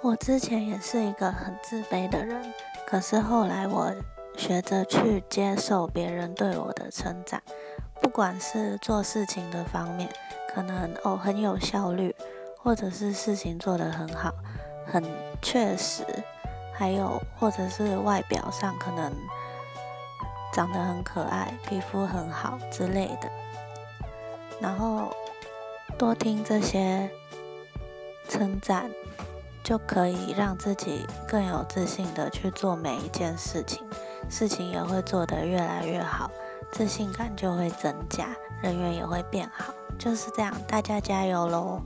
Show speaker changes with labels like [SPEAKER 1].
[SPEAKER 1] 我之前也是一个很自卑的人，可是后来我学着去接受别人对我的称赞，不管是做事情的方面，可能哦很有效率，或者是事情做得很好，很确实，还有或者是外表上可能长得很可爱，皮肤很好之类的，然后多听这些称赞。就可以让自己更有自信的去做每一件事情，事情也会做得越来越好，自信感就会增加，人缘也会变好，就是这样，大家加油喽！